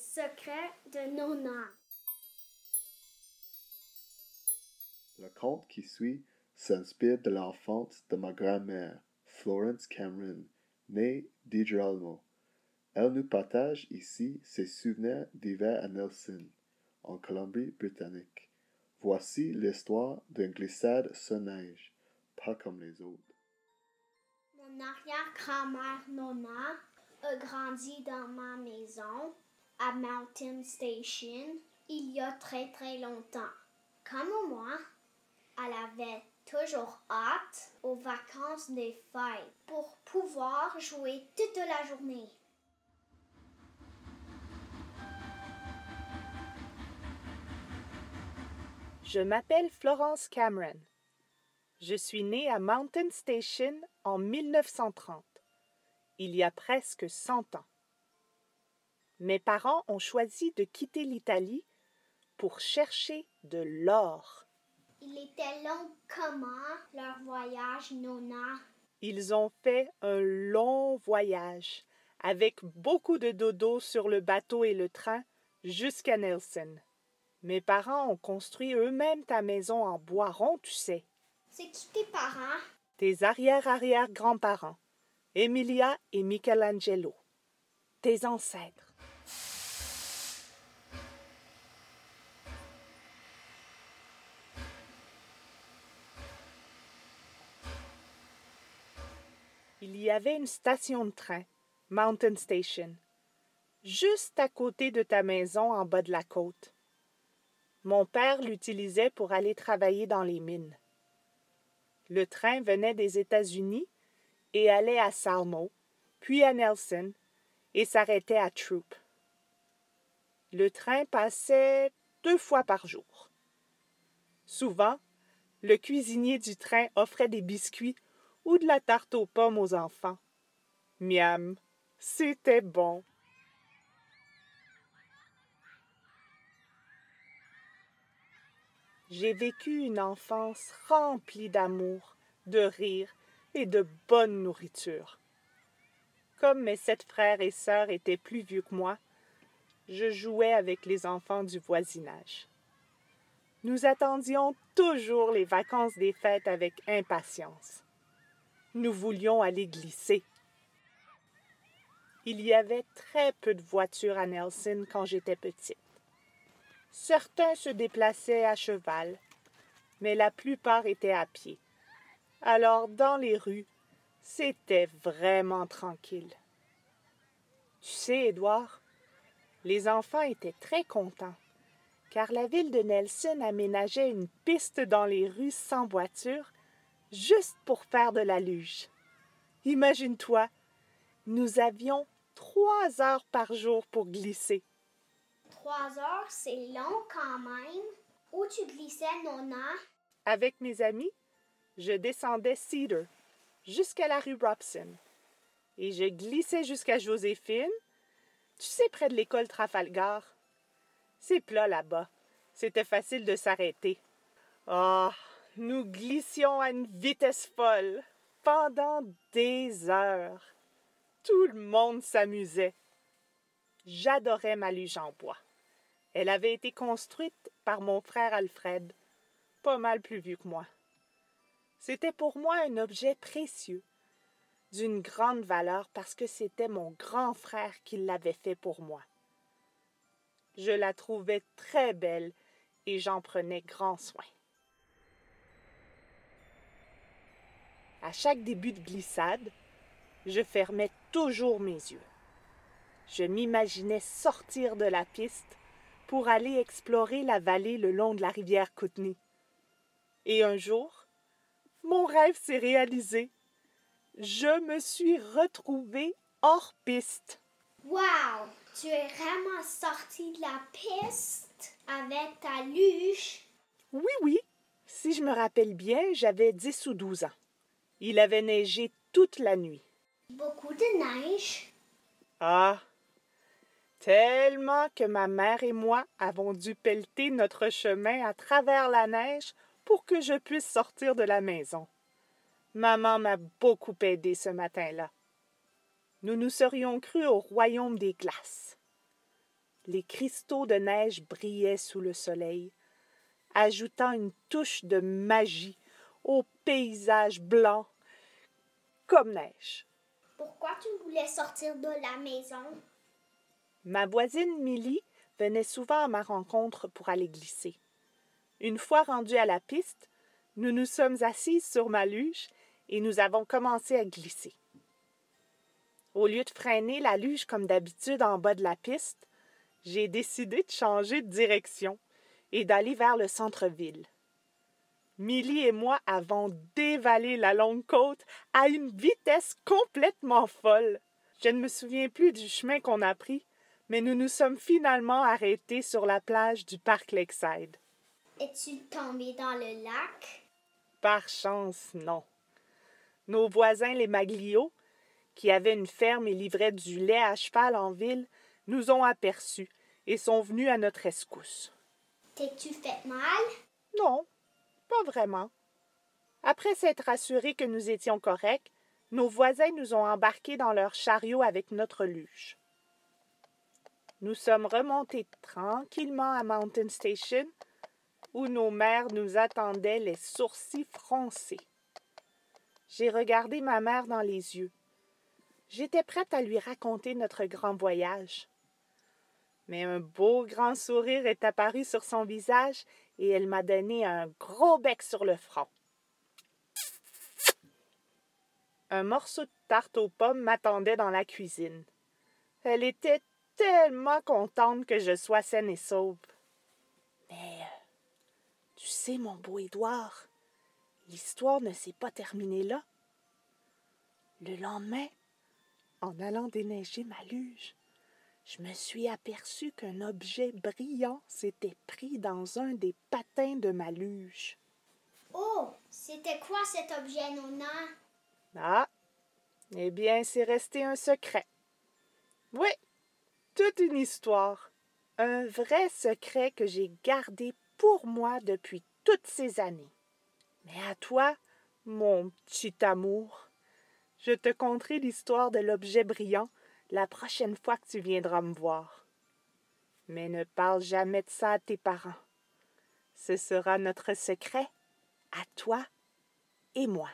secret de Nona. Le conte qui suit s'inspire de l'enfance de ma grand-mère, Florence Cameron, née d'Hydralmo. Elle nous partage ici ses souvenirs d'hiver à Nelson, en Colombie-Britannique. Voici l'histoire d'une glissade sur neige, pas comme les autres. Mon arrière-grand-mère Nona a grandi dans ma maison à Mountain Station il y a très très longtemps. Comme moi, elle avait toujours hâte aux vacances des fêtes pour pouvoir jouer toute la journée. Je m'appelle Florence Cameron. Je suis née à Mountain Station en 1930, il y a presque 100 ans. Mes parents ont choisi de quitter l'Italie pour chercher de l'or. Il était long comment leur voyage, Nona? Ils ont fait un long voyage, avec beaucoup de dodo sur le bateau et le train, jusqu'à Nelson. Mes parents ont construit eux-mêmes ta maison en bois rond, tu sais. C'est qui tes parents? Tes arrière-arrière-grands-parents, Emilia et Michelangelo. Tes ancêtres. Il y avait une station de train, Mountain Station, juste à côté de ta maison en bas de la côte. Mon père l'utilisait pour aller travailler dans les mines. Le train venait des États-Unis et allait à Salmo, puis à Nelson, et s'arrêtait à Troop. Le train passait deux fois par jour. Souvent, le cuisinier du train offrait des biscuits ou de la tarte aux pommes aux enfants. Miam, c'était bon. J'ai vécu une enfance remplie d'amour, de rire et de bonne nourriture. Comme mes sept frères et sœurs étaient plus vieux que moi, je jouais avec les enfants du voisinage. Nous attendions toujours les vacances des fêtes avec impatience. Nous voulions aller glisser. Il y avait très peu de voitures à Nelson quand j'étais petite. Certains se déplaçaient à cheval, mais la plupart étaient à pied. Alors dans les rues, c'était vraiment tranquille. Tu sais, Édouard, les enfants étaient très contents, car la ville de Nelson aménageait une piste dans les rues sans voiture, juste pour faire de la luge. Imagine-toi, nous avions trois heures par jour pour glisser. Trois heures, c'est long quand même. Où tu glissais, Nona? Avec mes amis, je descendais Cedar jusqu'à la rue Robson. Et je glissais jusqu'à Joséphine, tu sais, près de l'école Trafalgar. C'est plat là-bas. C'était facile de s'arrêter. Ah, nous glissions à une vitesse folle pendant des heures. Tout le monde s'amusait. J'adorais ma luge en bois. Elle avait été construite par mon frère Alfred, pas mal plus vieux que moi. C'était pour moi un objet précieux, d'une grande valeur parce que c'était mon grand frère qui l'avait fait pour moi. Je la trouvais très belle et j'en prenais grand soin. À chaque début de glissade, je fermais toujours mes yeux. Je m'imaginais sortir de la piste pour aller explorer la vallée le long de la rivière Kootenay. Et un jour, mon rêve s'est réalisé. Je me suis retrouvée hors piste. Wow! Tu es vraiment sorti de la piste avec ta luge? Oui, oui. Si je me rappelle bien, j'avais dix ou douze ans. Il avait neigé toute la nuit. Beaucoup de neige? Ah! Tellement que ma mère et moi avons dû pelleter notre chemin à travers la neige pour que je puisse sortir de la maison. Maman m'a beaucoup aidé ce matin-là. Nous nous serions crus au royaume des glaces. Les cristaux de neige brillaient sous le soleil, ajoutant une touche de magie au paysage blanc comme neige. Pourquoi tu voulais sortir de la maison? Ma voisine Millie venait souvent à ma rencontre pour aller glisser. Une fois rendue à la piste, nous nous sommes assises sur ma luge et nous avons commencé à glisser. Au lieu de freiner la luge comme d'habitude en bas de la piste, j'ai décidé de changer de direction et d'aller vers le centre-ville. Millie et moi avons dévalé la longue côte à une vitesse complètement folle. Je ne me souviens plus du chemin qu'on a pris, mais nous nous sommes finalement arrêtés sur la plage du parc Lakeside. Es-tu tombé dans le lac? Par chance, non. Nos voisins, les Maglio, qui avaient une ferme et livraient du lait à cheval en ville, nous ont aperçus et sont venus à notre escousse. T'es-tu fait mal? Non, pas vraiment. Après s'être assurés que nous étions corrects, nos voisins nous ont embarqués dans leur chariot avec notre luge. Nous sommes remontés tranquillement à Mountain Station, où nos mères nous attendaient les sourcils froncés. J'ai regardé ma mère dans les yeux. J'étais prête à lui raconter notre grand voyage. Mais un beau grand sourire est apparu sur son visage et elle m'a donné un gros bec sur le front. Un morceau de tarte aux pommes m'attendait dans la cuisine. Elle était tellement contente que je sois saine et sauve. Mais euh, tu sais, mon beau Édouard, l'histoire ne s'est pas terminée là. Le lendemain, en allant déneiger ma luge, je me suis aperçu qu'un objet brillant s'était pris dans un des patins de ma luge. Oh, c'était quoi cet objet, Nona? Ah, eh bien, c'est resté un secret. Oui, toute une histoire. Un vrai secret que j'ai gardé pour moi depuis toutes ces années. Mais à toi, mon petit amour, je te conterai l'histoire de l'objet brillant la prochaine fois que tu viendras me voir. Mais ne parle jamais de ça à tes parents. Ce sera notre secret, à toi et moi.